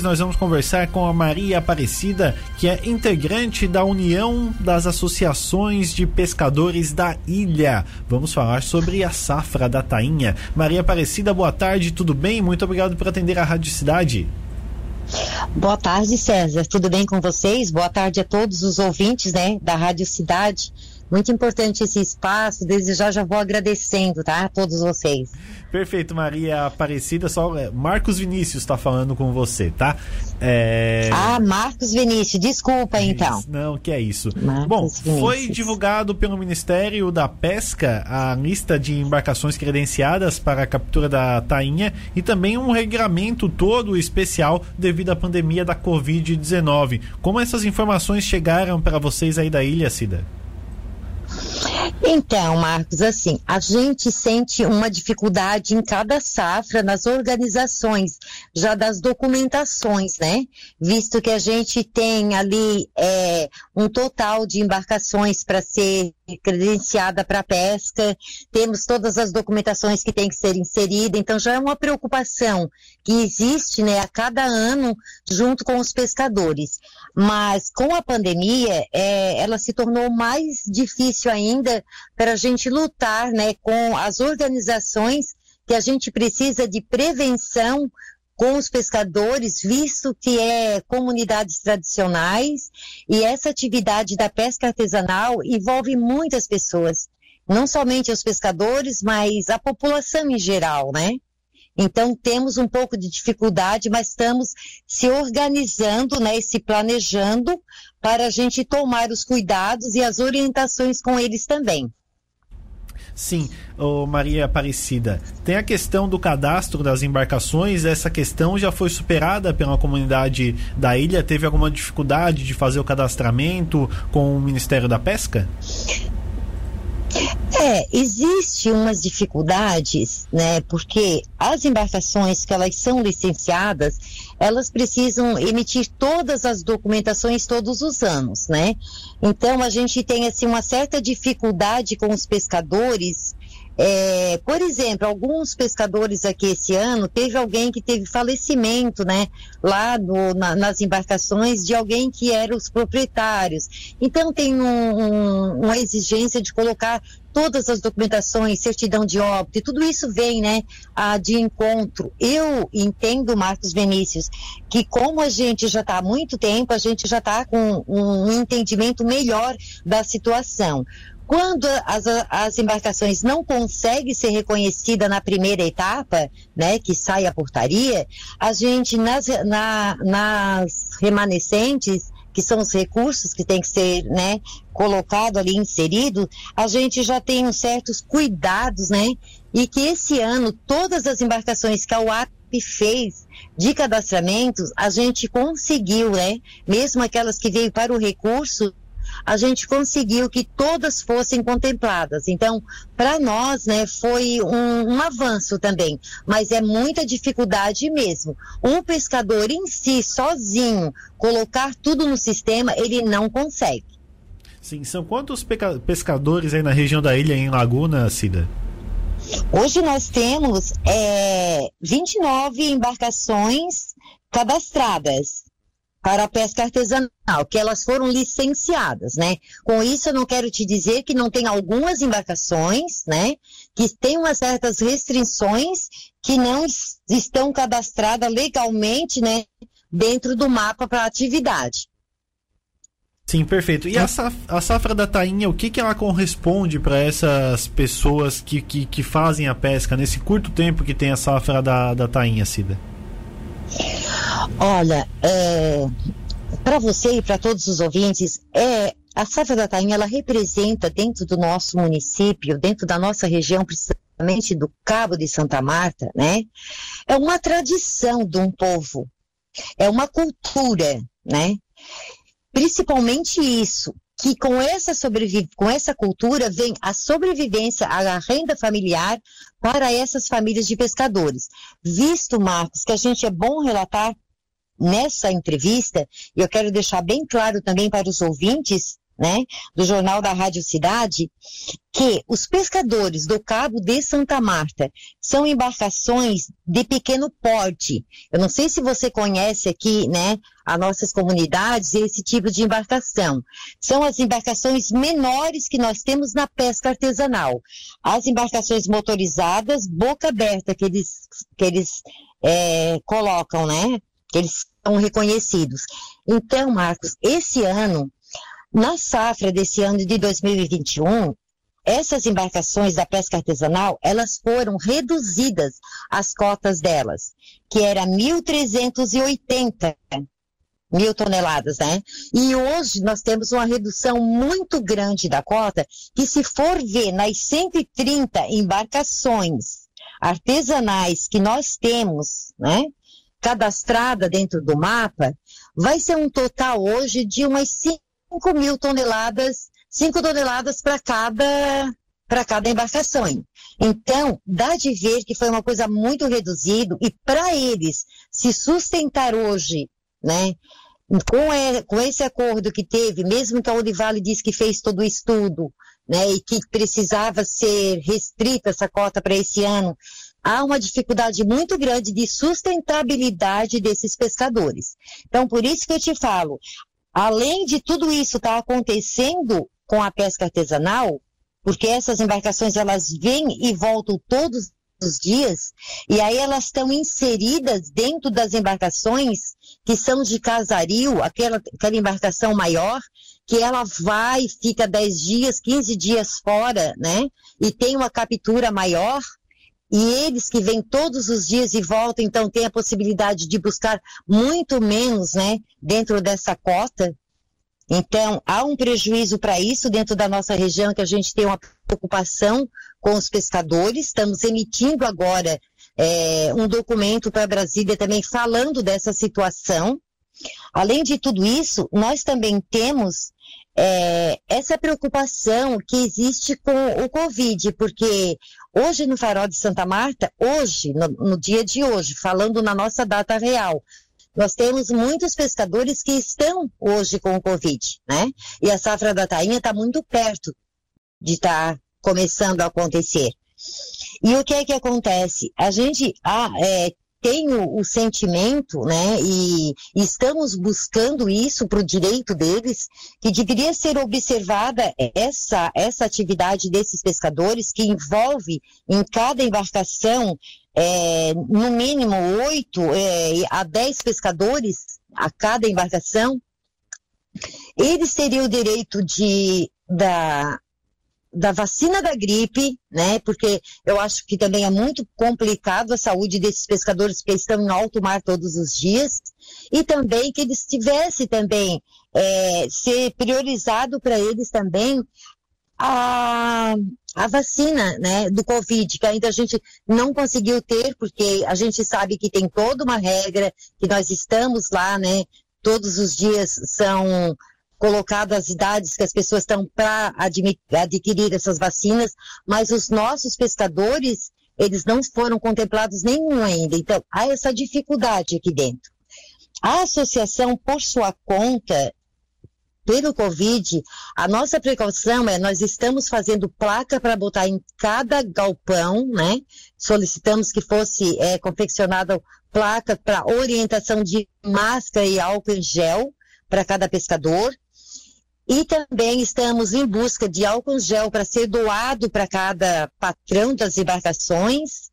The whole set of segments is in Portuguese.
Nós vamos conversar com a Maria Aparecida, que é integrante da União das Associações de Pescadores da Ilha. Vamos falar sobre a safra da tainha. Maria Aparecida, boa tarde, tudo bem? Muito obrigado por atender a Rádio Cidade. Boa tarde, César. Tudo bem com vocês? Boa tarde a todos os ouvintes, né, da Rádio Cidade. Muito importante esse espaço. Desde já já vou agradecendo, tá? A todos vocês. Perfeito, Maria Aparecida. Só é, Marcos Vinícius está falando com você, tá? É... Ah, Marcos Vinícius. Desculpa, então. Não, que é isso. Marcos Bom, Vinícius. foi divulgado pelo Ministério da Pesca a lista de embarcações credenciadas para a captura da tainha e também um regramento todo especial devido à pandemia da Covid-19. Como essas informações chegaram para vocês aí da ilha, Cida? Então, Marcos, assim, a gente sente uma dificuldade em cada safra nas organizações, já das documentações, né? Visto que a gente tem ali é, um total de embarcações para ser credenciada para pesca, temos todas as documentações que têm que ser inseridas, então já é uma preocupação que existe, né, a cada ano junto com os pescadores. Mas com a pandemia, é, ela se tornou mais difícil ainda para a gente lutar, né, com as organizações que a gente precisa de prevenção com os pescadores, visto que é comunidades tradicionais e essa atividade da pesca artesanal envolve muitas pessoas, não somente os pescadores, mas a população em geral, né? Então temos um pouco de dificuldade, mas estamos se organizando, né, e se planejando para a gente tomar os cuidados e as orientações com eles também. Sim, oh, Maria Aparecida, tem a questão do cadastro das embarcações, essa questão já foi superada pela comunidade da ilha? Teve alguma dificuldade de fazer o cadastramento com o Ministério da Pesca? É, existe umas dificuldades, né? Porque as embarcações que elas são licenciadas, elas precisam emitir todas as documentações todos os anos, né? Então a gente tem assim uma certa dificuldade com os pescadores é, por exemplo, alguns pescadores aqui esse ano, teve alguém que teve falecimento, né? Lá no, na, nas embarcações de alguém que era os proprietários. Então tem um, um, uma exigência de colocar todas as documentações, certidão de óbito, e tudo isso vem, né, a, de encontro. Eu entendo, Marcos Vinícius, que como a gente já está há muito tempo, a gente já está com um entendimento melhor da situação. Quando as, as embarcações não conseguem ser reconhecidas na primeira etapa, né, que sai a portaria, a gente nas, na, nas remanescentes, que são os recursos que tem que ser, né, colocado ali, inserido, a gente já tem uns certos cuidados, né, e que esse ano todas as embarcações que a UAP fez de cadastramentos, a gente conseguiu, né, mesmo aquelas que veio para o recurso, a gente conseguiu que todas fossem contempladas. Então, para nós, né, foi um, um, avanço também, mas é muita dificuldade mesmo. Um pescador em si, sozinho, colocar tudo no sistema, ele não consegue. Sim, são quantos pescadores aí na região da ilha, em Laguna, Cida? Hoje nós temos é, 29 embarcações cadastradas para a pesca artesanal, que elas foram licenciadas, né? Com isso eu não quero te dizer que não tem algumas embarcações, né, que têm umas certas restrições que não estão cadastradas legalmente, né, dentro do mapa para atividade. Sim, perfeito. E a safra, a safra da tainha, o que, que ela corresponde para essas pessoas que, que, que, fazem a pesca nesse curto tempo que tem a safra da, da tainha, Cida? Olha, é, para você e para todos os ouvintes, é, a safra da tainha ela representa dentro do nosso município, dentro da nossa região, principalmente do Cabo de Santa Marta, né? É uma tradição de um povo, é uma cultura, né? Principalmente isso, que com essa, com essa cultura vem a sobrevivência, a renda familiar para essas famílias de pescadores. Visto, Marcos, que a gente é bom relatar nessa entrevista, e eu quero deixar bem claro também para os ouvintes, né, do Jornal da Rádio Cidade, que os pescadores do Cabo de Santa Marta são embarcações de pequeno porte. Eu não sei se você conhece aqui, né, as nossas comunidades esse tipo de embarcação. São as embarcações menores que nós temos na pesca artesanal. As embarcações motorizadas, boca aberta, que eles, que eles é, colocam, né, que eles são reconhecidos. Então, Marcos, esse ano na safra desse ano de 2021, essas embarcações da pesca artesanal, elas foram reduzidas as cotas delas, que era 1.380 mil toneladas, né? E hoje nós temos uma redução muito grande da cota, que se for ver nas 130 embarcações artesanais que nós temos, né? Cadastrada dentro do mapa, vai ser um total hoje de umas 5 5 mil toneladas, 5 toneladas para cada para cada embarcação. Então, dá de ver que foi uma coisa muito reduzida e para eles se sustentar hoje, né, com, é, com, esse acordo que teve, mesmo que a Univale disse que fez todo o estudo, né, e que precisava ser restrita essa cota para esse ano, há uma dificuldade muito grande de sustentabilidade desses pescadores. Então, por isso que eu te falo, Além de tudo isso estar tá acontecendo com a pesca artesanal, porque essas embarcações elas vêm e voltam todos os dias, e aí elas estão inseridas dentro das embarcações que são de casario, aquela, aquela embarcação maior, que ela vai, fica 10 dias, 15 dias fora, né? E tem uma captura maior, e eles que vêm todos os dias e voltam, então tem a possibilidade de buscar muito menos, né, dentro dessa cota. Então, há um prejuízo para isso dentro da nossa região, que a gente tem uma preocupação com os pescadores. Estamos emitindo agora é, um documento para Brasília também falando dessa situação. Além de tudo isso, nós também temos é, essa preocupação que existe com o Covid, porque hoje no Farol de Santa Marta, hoje, no, no dia de hoje, falando na nossa data real, nós temos muitos pescadores que estão hoje com o Covid, né? E a safra da tainha está muito perto de estar tá começando a acontecer. E o que é que acontece? A gente ah, é, tenho o sentimento, né, e, estamos buscando isso para o direito deles, que deveria ser observada essa, essa atividade desses pescadores, que envolve em cada embarcação, é, no mínimo oito é, a dez pescadores a cada embarcação. Eles teriam o direito de, da, da vacina da gripe, né? Porque eu acho que também é muito complicado a saúde desses pescadores que estão em alto mar todos os dias, e também que eles tivessem também é, ser priorizado para eles também a, a vacina né, do Covid, que ainda a gente não conseguiu ter, porque a gente sabe que tem toda uma regra, que nós estamos lá, né? Todos os dias são colocado as idades que as pessoas estão para adquirir essas vacinas, mas os nossos pescadores, eles não foram contemplados nenhum ainda. Então, há essa dificuldade aqui dentro. A associação, por sua conta, pelo Covid, a nossa precaução é nós estamos fazendo placa para botar em cada galpão, né? Solicitamos que fosse é, confeccionada placa para orientação de máscara e álcool em gel para cada pescador. E também estamos em busca de álcool gel para ser doado para cada patrão das embarcações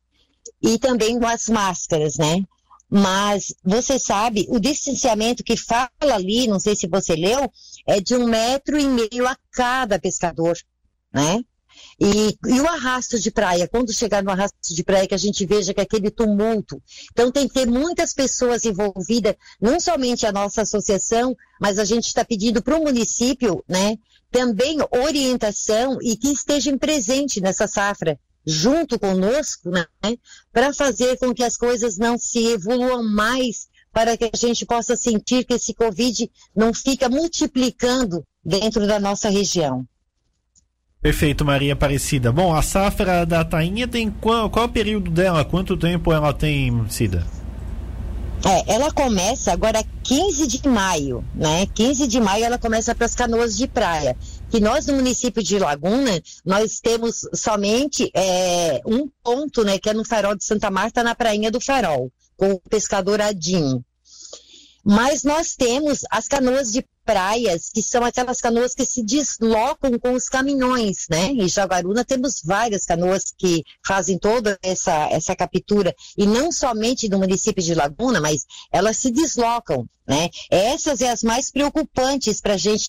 e também as máscaras, né? Mas você sabe, o distanciamento que fala ali, não sei se você leu, é de um metro e meio a cada pescador, né? E, e, o arrasto de praia, quando chegar no arrasto de praia, que a gente veja que é aquele tumulto. Então tem que ter muitas pessoas envolvidas, não somente a nossa associação, mas a gente está pedindo para o município, né, também orientação e que estejam presentes nessa safra, junto conosco, né, para fazer com que as coisas não se evoluam mais, para que a gente possa sentir que esse Covid não fica multiplicando dentro da nossa região. Perfeito, Maria Aparecida. Bom, a safra da tainha tem qual, qual é o período dela? Quanto tempo ela tem, Cida? É, ela começa agora 15 de maio, né? 15 de maio ela começa para as canoas de praia. Que nós no município de Laguna, nós temos somente é, um ponto, né? Que é no farol de Santa Marta, na prainha do farol, com o pescador Adinho. Mas nós temos as canoas de praias, que são aquelas canoas que se deslocam com os caminhões, né? Em Jaguaruna temos várias canoas que fazem toda essa, essa captura, e não somente no município de Laguna, mas elas se deslocam, né? Essas são as mais preocupantes para a gente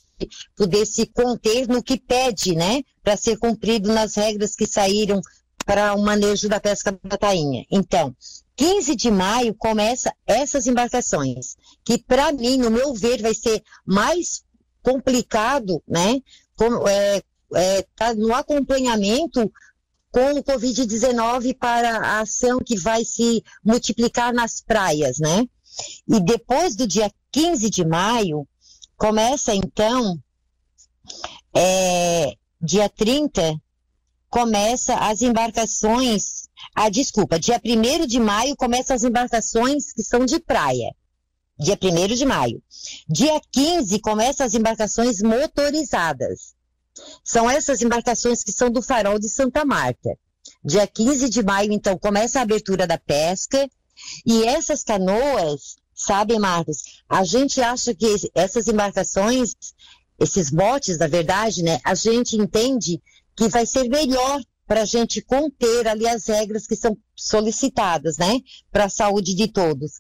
poder se conter no que pede, né? Para ser cumprido nas regras que saíram para o manejo da pesca da tainha. Então, 15 de maio começa essas embarcações, que para mim, no meu ver, vai ser mais complicado, né? Com, é, é, tá no acompanhamento com o Covid-19 para a ação que vai se multiplicar nas praias, né? E depois do dia 15 de maio, começa então, é, dia 30, começa as embarcações. Ah, desculpa, dia 1 de maio começam as embarcações que são de praia. Dia 1 de maio. Dia 15 começam as embarcações motorizadas. São essas embarcações que são do farol de Santa Marta. Dia 15 de maio, então, começa a abertura da pesca. E essas canoas, sabe, Marcos, a gente acha que essas embarcações, esses botes, na verdade, né, a gente entende que vai ser melhor para a gente conter ali as regras que são solicitadas, né, para a saúde de todos.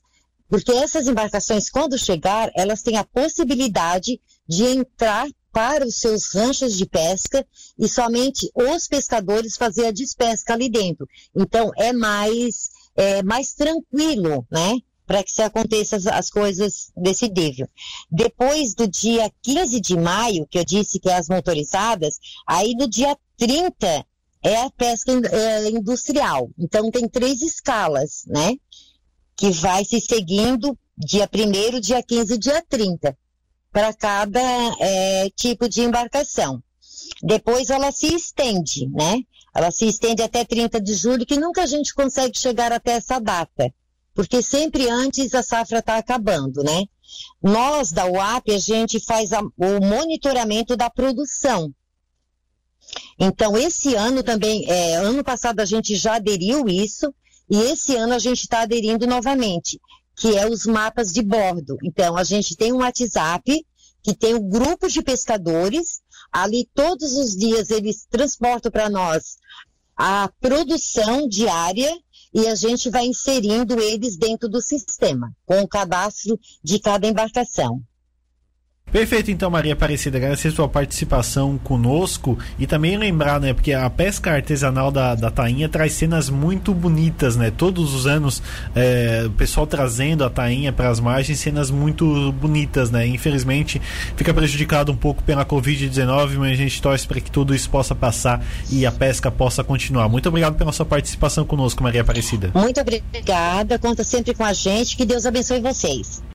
Porque essas embarcações, quando chegar, elas têm a possibilidade de entrar para os seus ranchos de pesca e somente os pescadores fazer a despesca ali dentro. Então, é mais, é mais tranquilo, né? para que se aconteça as, as, coisas desse nível. Depois do dia 15 de maio, que eu disse que é as motorizadas, aí no dia 30 é a pesca é, industrial. Então tem três escalas, né? Que vai se seguindo dia 1 dia 15 e dia 30, para cada é, tipo de embarcação. Depois ela se estende, né? Ela se estende até 30 de julho, que nunca a gente consegue chegar até essa data porque sempre antes a safra está acabando, né? Nós da UAP, a gente faz a, o monitoramento da produção. Então, esse ano também, é, ano passado a gente já aderiu isso, e esse ano a gente está aderindo novamente, que é os mapas de bordo. Então, a gente tem um WhatsApp que tem um grupo de pescadores, ali todos os dias eles transportam para nós a produção diária e a gente vai inserindo eles dentro do sistema, com o cadastro de cada embarcação. Perfeito, então, Maria Aparecida, agradecer sua participação conosco e também lembrar, né, porque a pesca artesanal da, da Tainha traz cenas muito bonitas, né, todos os anos é, o pessoal trazendo a Tainha para as margens, cenas muito bonitas, né, infelizmente fica prejudicado um pouco pela Covid-19, mas a gente torce para que tudo isso possa passar e a pesca possa continuar. Muito obrigado pela sua participação conosco, Maria Aparecida. Muito obrigada, conta sempre com a gente, que Deus abençoe vocês.